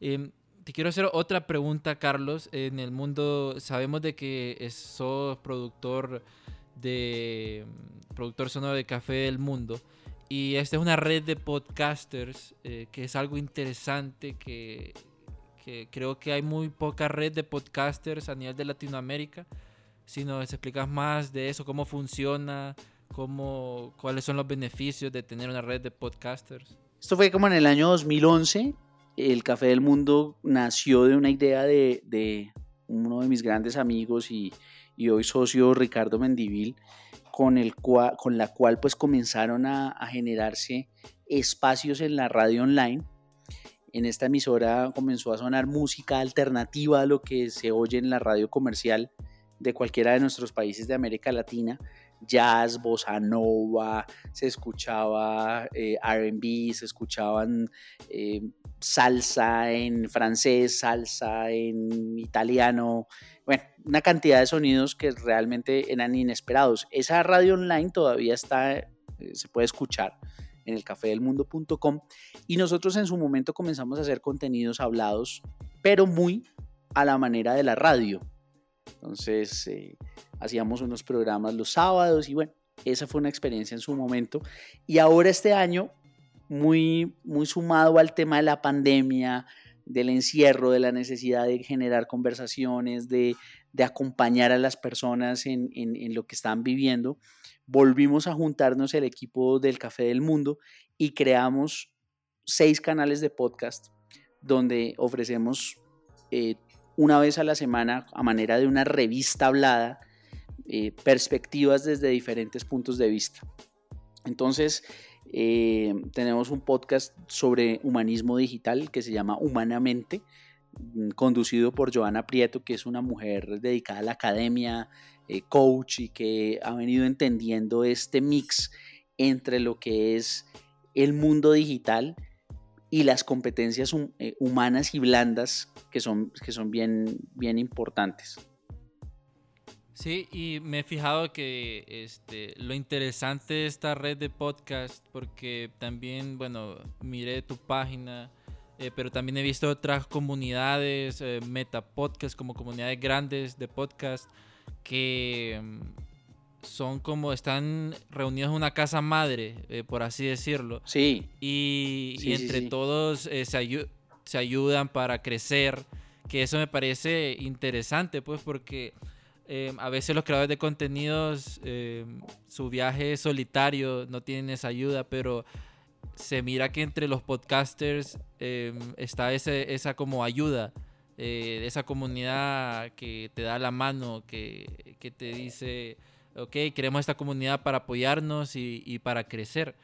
Speaker 1: Em, te quiero hacer otra pregunta, Carlos. En el mundo, sabemos de que sos productor de productor sonoro de Café del Mundo. Y esta es una red de podcasters eh, que es algo interesante que que creo que hay muy poca red de podcasters a nivel de Latinoamérica. Si nos explicas más de eso, cómo funciona, cómo, cuáles son los beneficios de tener una red de podcasters.
Speaker 2: Esto fue como en el año 2011. El Café del Mundo nació de una idea de, de uno de mis grandes amigos y, y, hoy socio Ricardo Mendivil, con, el cual, con la cual pues comenzaron a, a generarse espacios en la radio online en esta emisora comenzó a sonar música alternativa a lo que se oye en la radio comercial de cualquiera de nuestros países de América Latina. Jazz, bossa nova, se escuchaba eh, RB, se escuchaban eh, salsa en francés, salsa en italiano, bueno, una cantidad de sonidos que realmente eran inesperados. Esa radio online todavía está, eh, se puede escuchar en el cafedelmundo.com y nosotros en su momento comenzamos a hacer contenidos hablados, pero muy a la manera de la radio. Entonces eh, hacíamos unos programas los sábados y bueno, esa fue una experiencia en su momento. Y ahora este año, muy, muy sumado al tema de la pandemia, del encierro, de la necesidad de generar conversaciones, de, de acompañar a las personas en, en, lo que están viviendo, volvimos a juntarnos el equipo del Café del Mundo y creamos seis canales de podcast donde ofrecemos eh, una vez a la semana a manera de una revista hablada eh, perspectivas desde diferentes puntos de vista. Entonces, Eh, tenemos un podcast sobre humanismo digital que se llama Humanamente, mm, conducido por Joana Prieto, que es una mujer dedicada a la academia, eh, coach y que ha venido entendiendo este mix entre lo que es el mundo digital y las competencias eh, humanas y blandas que son, que son bien, bien importantes.
Speaker 1: Sí, y me he fijado que este, lo interesante de esta red de podcast, porque también, bueno, miré tu página, eh, pero también he visto otras comunidades, eh, meta podcast, como comunidades grandes de podcast, que mm, son como, están reunidos en una casa madre, eh, por así decirlo.
Speaker 2: Sí.
Speaker 1: Y, entre todos se, se ayudan para crecer, que eso me parece interesante, pues, porque Em, a veces los creadores de contenidos, em, su viaje solitario, no tienen esa ayuda, pero se mira que entre los podcasters em, está ese, esa como ayuda, eh, esa comunidad que te da la mano, que, que, te dice, ok, queremos esta comunidad para apoyarnos y, y para crecer.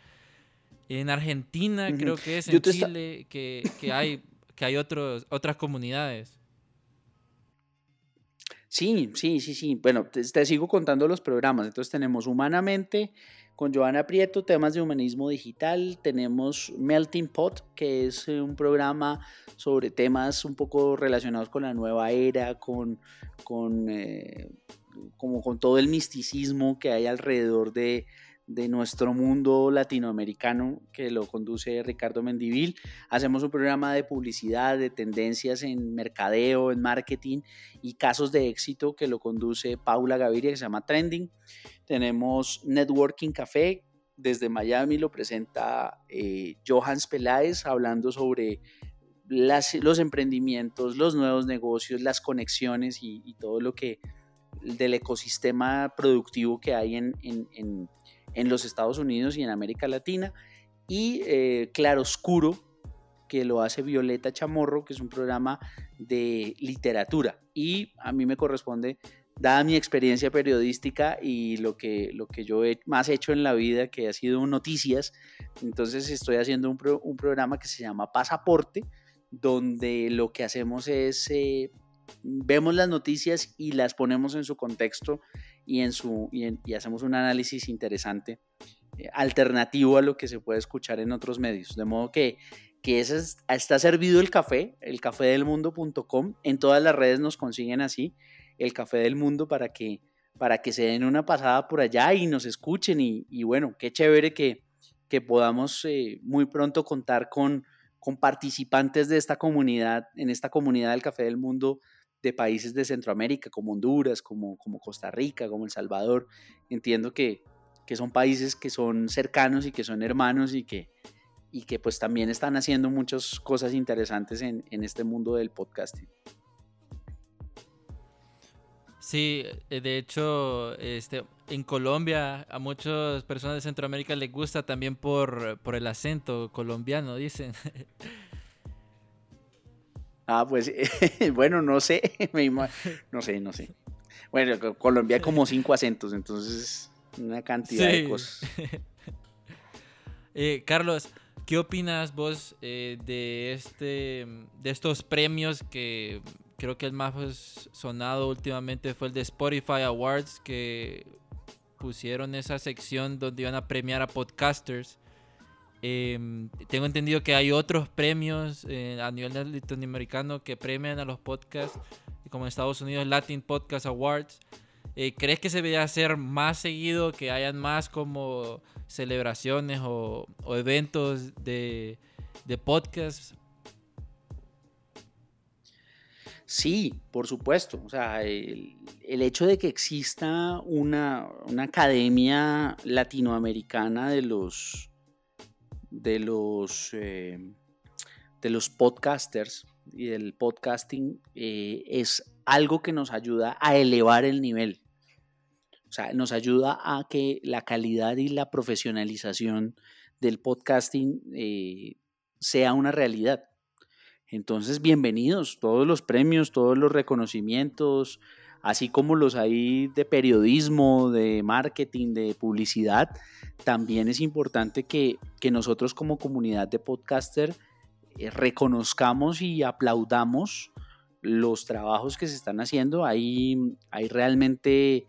Speaker 1: En Argentina creo que es, en Chile, que, que, hay, que hay otros, otras comunidades.
Speaker 2: Sí, sí, sí, sí. Bueno, te, sigo contando los programas. Entonces tenemos Humanamente con Joana Prieto, temas de humanismo digital. Tenemos Melting Pot, que es eh, un programa sobre temas un poco relacionados con la nueva era, con, con, eh, como con todo el misticismo que hay alrededor de, de nuestro mundo latinoamericano que lo conduce Ricardo Mendivil. Hacemos un programa de publicidad, de tendencias en mercadeo, en marketing y casos de éxito que lo conduce Paula Gaviria que se llama Trending. Tenemos Networking Café, desde Miami lo presenta eh, Johans Peláez hablando sobre los emprendimientos, los nuevos negocios, las conexiones y, todo lo que del ecosistema productivo que hay en en los Estados Unidos y en América Latina. Y eh, Claroscuro, que lo hace Violeta Chamorro, que es un programa de literatura. Y a mí me corresponde, dada mi experiencia periodística y lo que, lo que yo he más hecho en la vida, que ha sido noticias, entonces estoy haciendo un, un programa que se llama Pasaporte, donde lo que hacemos es... Eh, vemos las noticias y las ponemos en su contexto y, en su, y, hacemos un análisis interesante eh, alternativo a lo que se puede escuchar en otros medios. De modo que, que está servido el café, el cafedelmundo.com. En todas las redes nos consiguen así, el café del mundo, para que, para que se den una pasada por allá y nos escuchen. Y, bueno, qué chévere que, que podamos eh, muy pronto contar con, con participantes de esta comunidad, en esta comunidad del Café del Mundo de países de Centroamérica, como Honduras, como, como Costa Rica, como El Salvador. Entiendo que, que son países que son cercanos y que son hermanos y que, y que pues también están haciendo muchas cosas interesantes en, en este mundo del podcasting.
Speaker 1: Sí, eh, de hecho, este, en Colombia a muchas personas de Centroamérica les gusta también por, por el acento colombiano, dicen.
Speaker 2: Ah, pues bueno, no sé, no sé, no sé. Bueno, Colombia hay como cinco acentos, entonces una cantidad de cosas.
Speaker 1: Eh, Carlos, ¿qué opinas vos eh, de este, de estos premios que creo que el más sonado últimamente fue el de Spotify Awards que pusieron esa sección donde iban a premiar a podcasters? Em, tengo entendido que hay otros premios eh, a nivel latinoamericano que premian a los podcasts, como en Estados Unidos Latin Podcast Awards. Eh, ¿Crees que se debería hacer más seguido, que hayan más como celebraciones o, eventos de, de podcasts?
Speaker 2: Sí, por supuesto. O sea, el, hecho de que exista una academia latinoamericana de los de los, eh, de los podcasters y del podcasting eh, es algo que nos ayuda a elevar el nivel. O sea, nos ayuda a que la calidad y la profesionalización del podcasting eh, sea una realidad. Entonces, bienvenidos todos los premios, todos los reconocimientos así como los de periodismo, de marketing, de publicidad, también es importante que, nosotros como comunidad de podcaster eh, reconozcamos y aplaudamos los trabajos que se están haciendo. Hay, hay realmente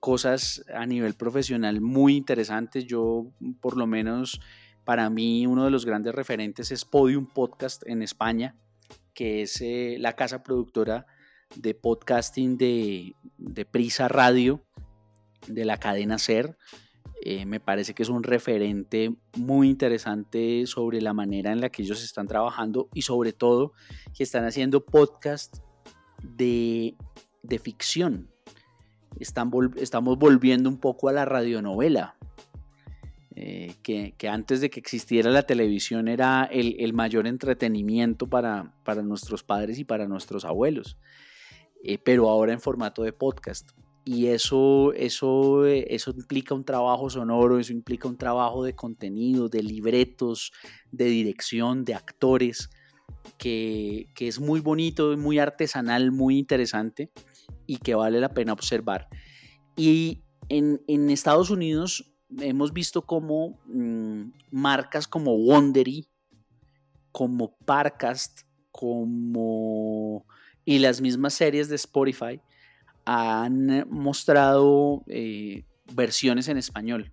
Speaker 2: cosas a nivel profesional muy interesantes. Yo, por lo menos, para mí, uno de los grandes referentes es Podium Podcast en España, que es eh, la casa productora de podcasting de, Prisa Radio, de la cadena Ser. Eh, me parece que es un referente muy interesante sobre la manera en la que ellos están trabajando y sobre todo que están haciendo podcast de, ficción. estamos volviendo un poco a la radionovela. Eh, que, antes de que existiera la televisión era el, mayor entretenimiento para, para, nuestros padres y para nuestros abuelos. Eh, pero ahora en formato de podcast. Y eso, eso, eh, eso implica un trabajo sonoro, eso implica un trabajo de contenido, de libretos, de dirección, de actores, que, que es muy bonito, muy artesanal, muy interesante y que vale la pena observar. Y en, en Estados Unidos hemos visto como mm, marcas como Wondery, como Parcast, como y las mismas series de Spotify han mostrado eh, versiones en español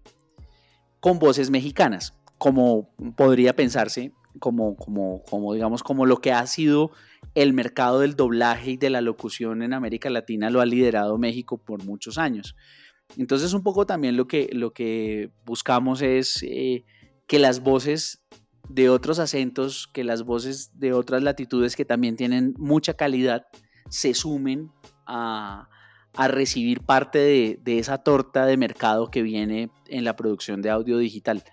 Speaker 2: con voces mexicanas, como podría pensarse, como, como, como digamos, como lo que ha sido el mercado del doblaje y de la locución en América Latina lo ha liderado México por muchos años. Entonces un poco también lo que, lo que buscamos es eh, que las voces de otros acentos, que las voces de otras latitudes que también tienen mucha calidad se sumen a, recibir parte de, esa torta de mercado que viene en la producción de audio digital.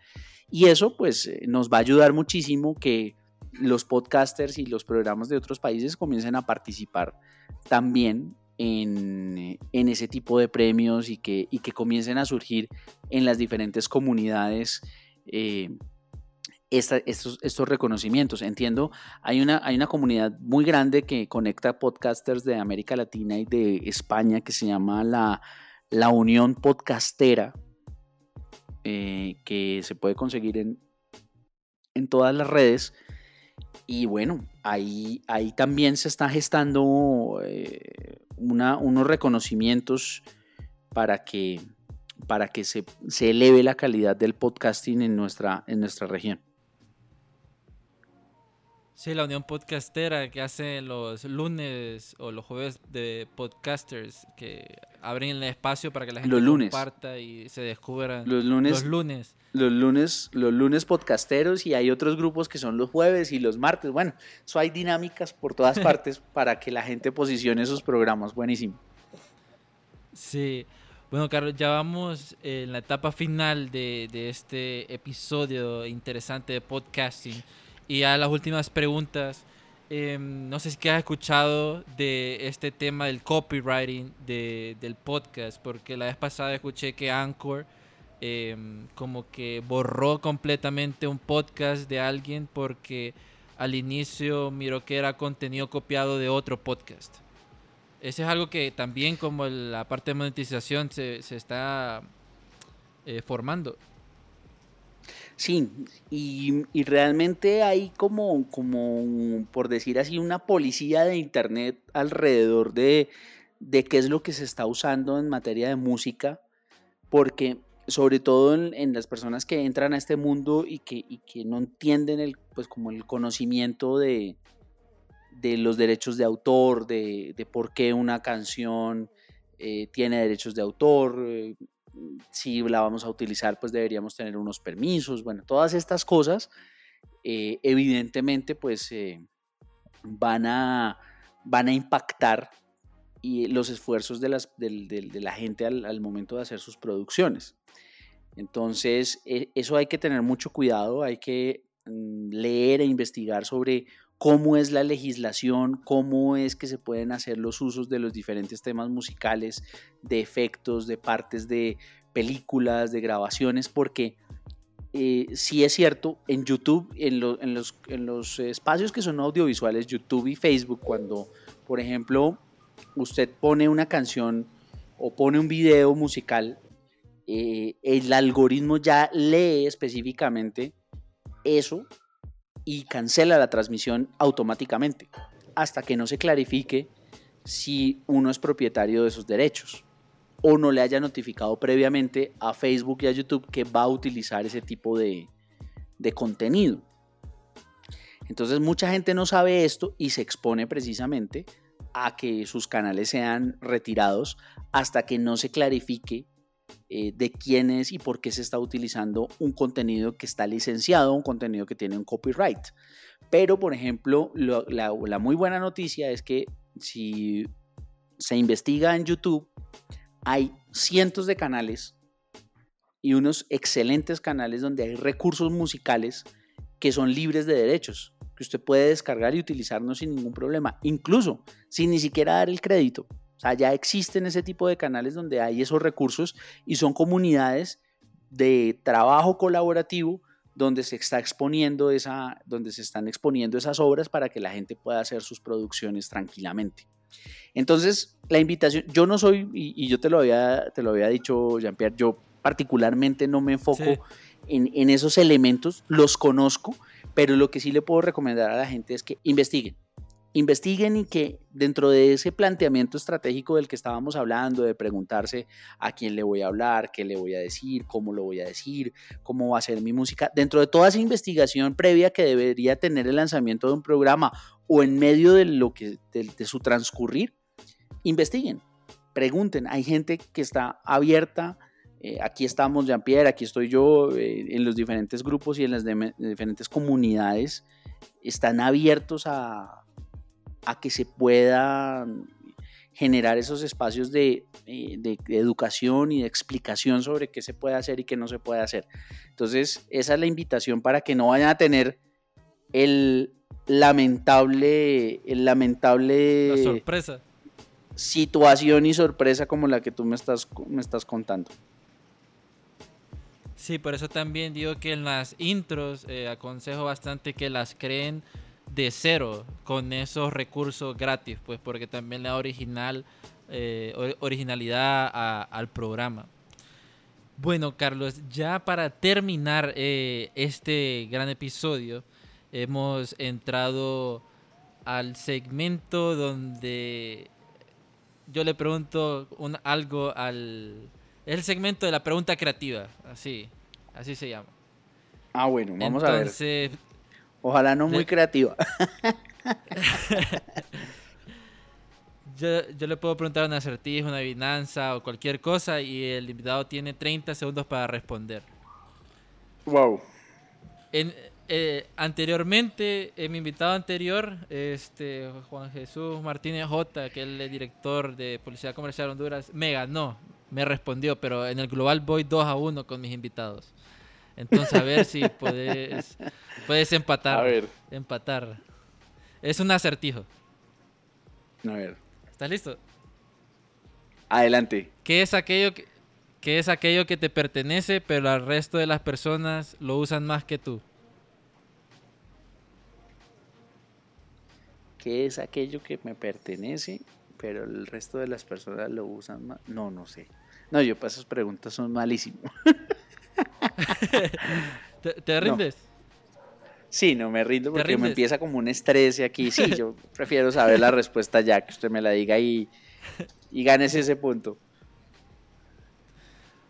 Speaker 2: Y eso pues eh, nos va a ayudar muchísimo que los podcasters y los programas de otros países comiencen a participar también en, ese tipo de premios y que, y que comiencen a surgir en las diferentes comunidades eh, estos, reconocimientos. Entiendo, hay una, hay una comunidad muy grande que conecta podcasters de América Latina y de España que se llama la, la Unión Podcastera, eh, que se puede conseguir en, en todas las redes. Y bueno, ahí, ahí también se está gestando eh, una, unos reconocimientos para que, para que se, se, eleve la calidad del podcasting en nuestra, en nuestra región.
Speaker 1: Sí, la Unión Podcastera que hace los lunes o los jueves de podcasters que abren el espacio para que la gente
Speaker 2: los lunes.
Speaker 1: comparta y se descubran
Speaker 2: los lunes.
Speaker 1: Los lunes.
Speaker 2: Los lunes, los lunes podcasteros y hay otros grupos que son los jueves y los martes. Bueno, eso hay dinámicas por todas partes para que la gente posicione esos programas. Buenísimo.
Speaker 1: Sí. Bueno, Carlos, ya vamos en la etapa final de, de este episodio interesante de podcasting. Y a las últimas preguntas. Em, no sé si has escuchado de este tema del copywriting del podcast, porque la vez pasada escuché que Anchor em, como que borró completamente un podcast de alguien porque al inicio miró que era contenido copiado de otro podcast. Ese es algo que también como la parte de monetización se, se está eh, formando.
Speaker 2: Sí, y, realmente hay como, como, por decir así, una policía de Internet alrededor de, de qué es lo que se está usando en materia de música, porque sobre todo en, las personas que entran a este mundo y que, que, no entienden el, pues como el conocimiento de, de los derechos de autor, de, de por qué una canción eh, tiene derechos de autor, eh, si la vamos a utilizar, pues deberíamos tener unos permisos, bueno, todas estas cosas, eh, evidentemente, pues eh, van, a, van a impactar y los esfuerzos de, las, de, la gente al, momento de hacer sus producciones. Entonces, e, eso hay que tener mucho cuidado, hay que mm, leer e investigar sobre cómo es la legislación, cómo es que se pueden hacer los usos de los diferentes temas musicales, de efectos, de partes de películas, de grabaciones, porque eh, sí es cierto, en YouTube, en, los espacios que son audiovisuales, YouTube y Facebook, cuando, por ejemplo, usted pone una canción o pone un video musical, eh, el algoritmo ya lee específicamente eso y cancela la transmisión automáticamente hasta que no se clarifique si uno es propietario de esos derechos o no le haya notificado previamente a Facebook y a YouTube que va a utilizar ese tipo de, de contenido. Entonces mucha gente no sabe esto y se expone precisamente a que sus canales sean retirados hasta que no se clarifique eh, de quién es y por qué se está utilizando un contenido que está licenciado, un contenido que tiene un copyright. Pero, por ejemplo, la, muy buena noticia es que si se investiga en YouTube, hay cientos de canales y unos excelentes canales donde hay recursos musicales que son libres de derechos que usted puede descargar y utilizarnos sin ningún problema, incluso sin ni siquiera dar el crédito. O sea, ya existen ese tipo de canales donde hay esos recursos y son comunidades de trabajo colaborativo donde se está exponiendo esa, donde se están exponiendo esas obras para que la gente pueda hacer sus producciones tranquilamente. Entonces, la invitación, yo no soy, y, yo te lo había, te lo había dicho, Jean-Pierre, yo particularmente no me enfoco en, en, esos elementos, los conozco, pero lo que sí le puedo recomendar a la gente es que investiguen. Investiguen y que dentro de ese planteamiento estratégico del que estábamos hablando, de preguntarse a quién le voy a hablar, qué le voy a decir, cómo lo voy a decir, cómo va a ser mi música, dentro de toda esa investigación previa que debería tener el lanzamiento de un programa o en medio de, lo que, de su transcurrir, investiguen, pregunten. Hay gente que está abierta eh, aquí estamos, Jean-Pierre, aquí estoy yo, eh, en los diferentes grupos y en las diferentes comunidades están abiertos a, a, que se puedan generar esos espacios de, eh, de, educación y de explicación sobre qué se puede hacer y qué no se puede hacer. Entonces, esa es la invitación para que no vayan a tener el lamentable, el lamentable...
Speaker 1: sorpresa.
Speaker 2: Situación y sorpresa como la que tú me estás, me estás contando.
Speaker 1: Sí, por eso también digo que en las intros eh, aconsejo bastante que las creen de cero con esos recursos gratis, pues porque también le da original, eh, originalidad al programa. Bueno, Carlos, ya para terminar eh, este gran episodio, hemos entrado al segmento donde yo le pregunto algo al es el segmento de la pregunta creativa, así, así se llama.
Speaker 2: Ah, bueno, vamos a ver. Ojalá no muy creativa.
Speaker 1: yo, le puedo preguntar una acertijo, una adivinanza o cualquier cosa y el invitado tiene 30 segundos para responder.
Speaker 2: Wow.
Speaker 1: En, eh, anteriormente, en mi invitado anterior, este Juan Jesús Martínez J, que es el director de Policía Comercial de Honduras, me ganó me respondió, pero en el global voy 2 a 1 con mis invitados. Entonces, a ver si puedes, puedes empatar.
Speaker 2: A ver.
Speaker 1: Empatar. Es un acertijo.
Speaker 2: A ver.
Speaker 1: ¿Estás listo?
Speaker 2: Adelante.
Speaker 1: ¿Qué es aquello que, qué es aquello que te pertenece, pero al resto de las personas lo usan más que tú?
Speaker 2: ¿Qué es aquello que me pertenece, pero el resto de las personas lo usan más. No, no sé. No, yo para esas preguntas son malísimo.
Speaker 1: ¿Te, rindes?
Speaker 2: Sí, no me rindo porque me empieza como un estrés aquí. Sí, yo prefiero saber la respuesta ya, que usted me la diga y, y ganes ese punto.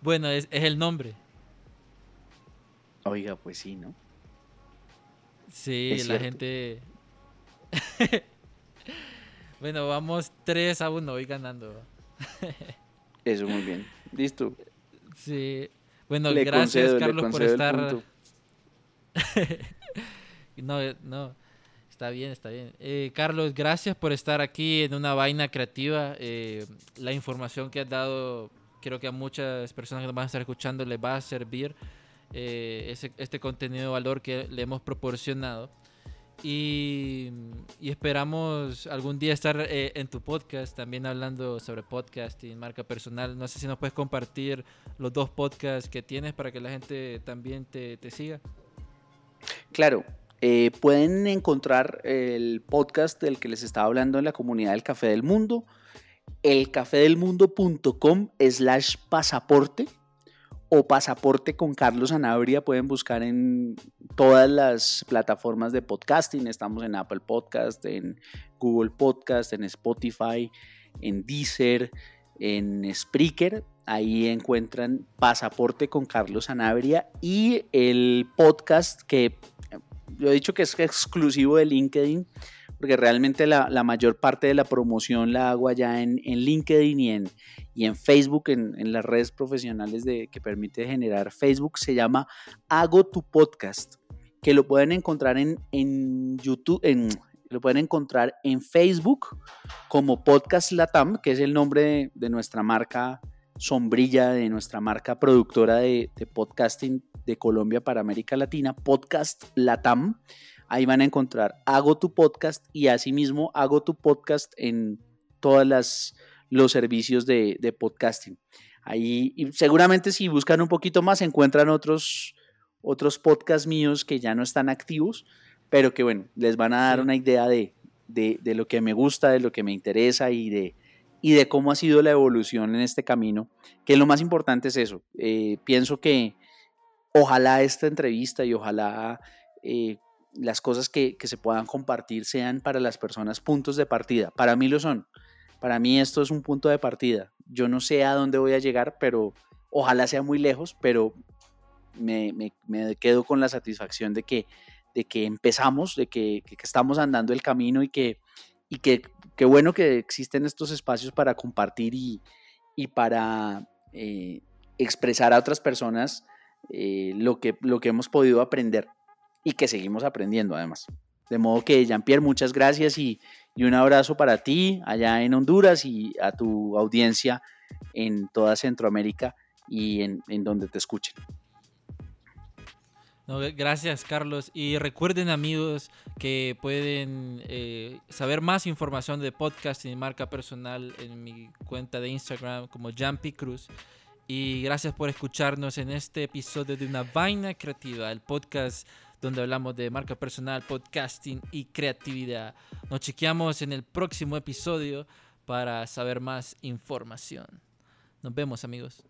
Speaker 1: Bueno, es, es el nombre.
Speaker 2: Oiga, pues sí, ¿no?
Speaker 1: Sí, la gente bueno, vamos 3 a 1, voy ganando.
Speaker 2: Eso, muy bien. Listo.
Speaker 1: Sí. Bueno, gracias, Carlos, por estar. no, no. Está bien, está bien. Eh, Carlos, gracias por estar aquí en una vaina creativa. Eh, la información que has dado, creo que a muchas personas que nos van a estar escuchando les va a servir eh, este contenido de valor que le hemos proporcionado. Y, esperamos algún día estar eh, en tu podcast también hablando sobre podcasting, marca personal. No sé si nos puedes compartir los dos podcasts que tienes para que la gente también te, siga.
Speaker 2: Claro, eh, pueden encontrar el podcast del que les estaba hablando en la comunidad del Café del Mundo. elcafedelmundo.com slash pasaporte o pasaporte con Carlos Anabria. Pueden buscar en todas las plataformas de podcasting. Estamos en Apple Podcast, en Google Podcast, en Spotify, en Deezer, en Spreaker. Ahí encuentran Pasaporte con Carlos Anabria y el podcast que yo he dicho que es exclusivo de LinkedIn, porque realmente la, mayor parte de la promoción la hago allá en, LinkedIn y en, y en Facebook, en, las redes profesionales de, que permite generar Facebook. Se llama Hago tu podcast, que lo pueden encontrar en, en YouTube, en, lo pueden encontrar en Facebook como Podcast Latam, que es el nombre de, nuestra marca sombrilla, de nuestra marca productora de, podcasting de Colombia para América Latina, Podcast Latam. Ahí van a encontrar Hago tu podcast y asimismo Hago tu podcast en todos los servicios de, de podcasting. Ahí y seguramente si buscan un poquito más encuentran otros, otros podcasts míos que ya no están activos pero que bueno, les van a dar una idea de, lo que me gusta, de lo que me interesa y de, y de cómo ha sido la evolución en este camino, que lo más importante es eso. Eh, pienso que ojalá esta entrevista y ojalá eh, las cosas que, que, se puedan compartir sean para las personas puntos de partida. Para mí lo son. Para mí esto es un punto de partida. Yo no sé a dónde voy a llegar, pero ojalá sea muy lejos, pero me, quedo con la satisfacción de que de que empezamos, de que, estamos andando el camino y que, y que, bueno que existen estos espacios para compartir y, para eh, expresar a otras personas eh, lo, que, lo que hemos podido aprender y que seguimos aprendiendo además. De modo que, Jean-Pierre, muchas gracias y, un abrazo para ti allá en Honduras y a tu audiencia en toda Centroamérica y en, en donde te escuchen
Speaker 1: gracias, Carlos. Y recuerden, amigos, que pueden eh, saber más información de podcast y marca personal en mi cuenta de Instagram como Jumpy Cruz. Y gracias por escucharnos en este episodio de Una Vaina Creativa, el podcast donde hablamos de marca personal, podcasting y creatividad. Nos chequeamos en el próximo episodio para saber más información. Nos vemos, amigos.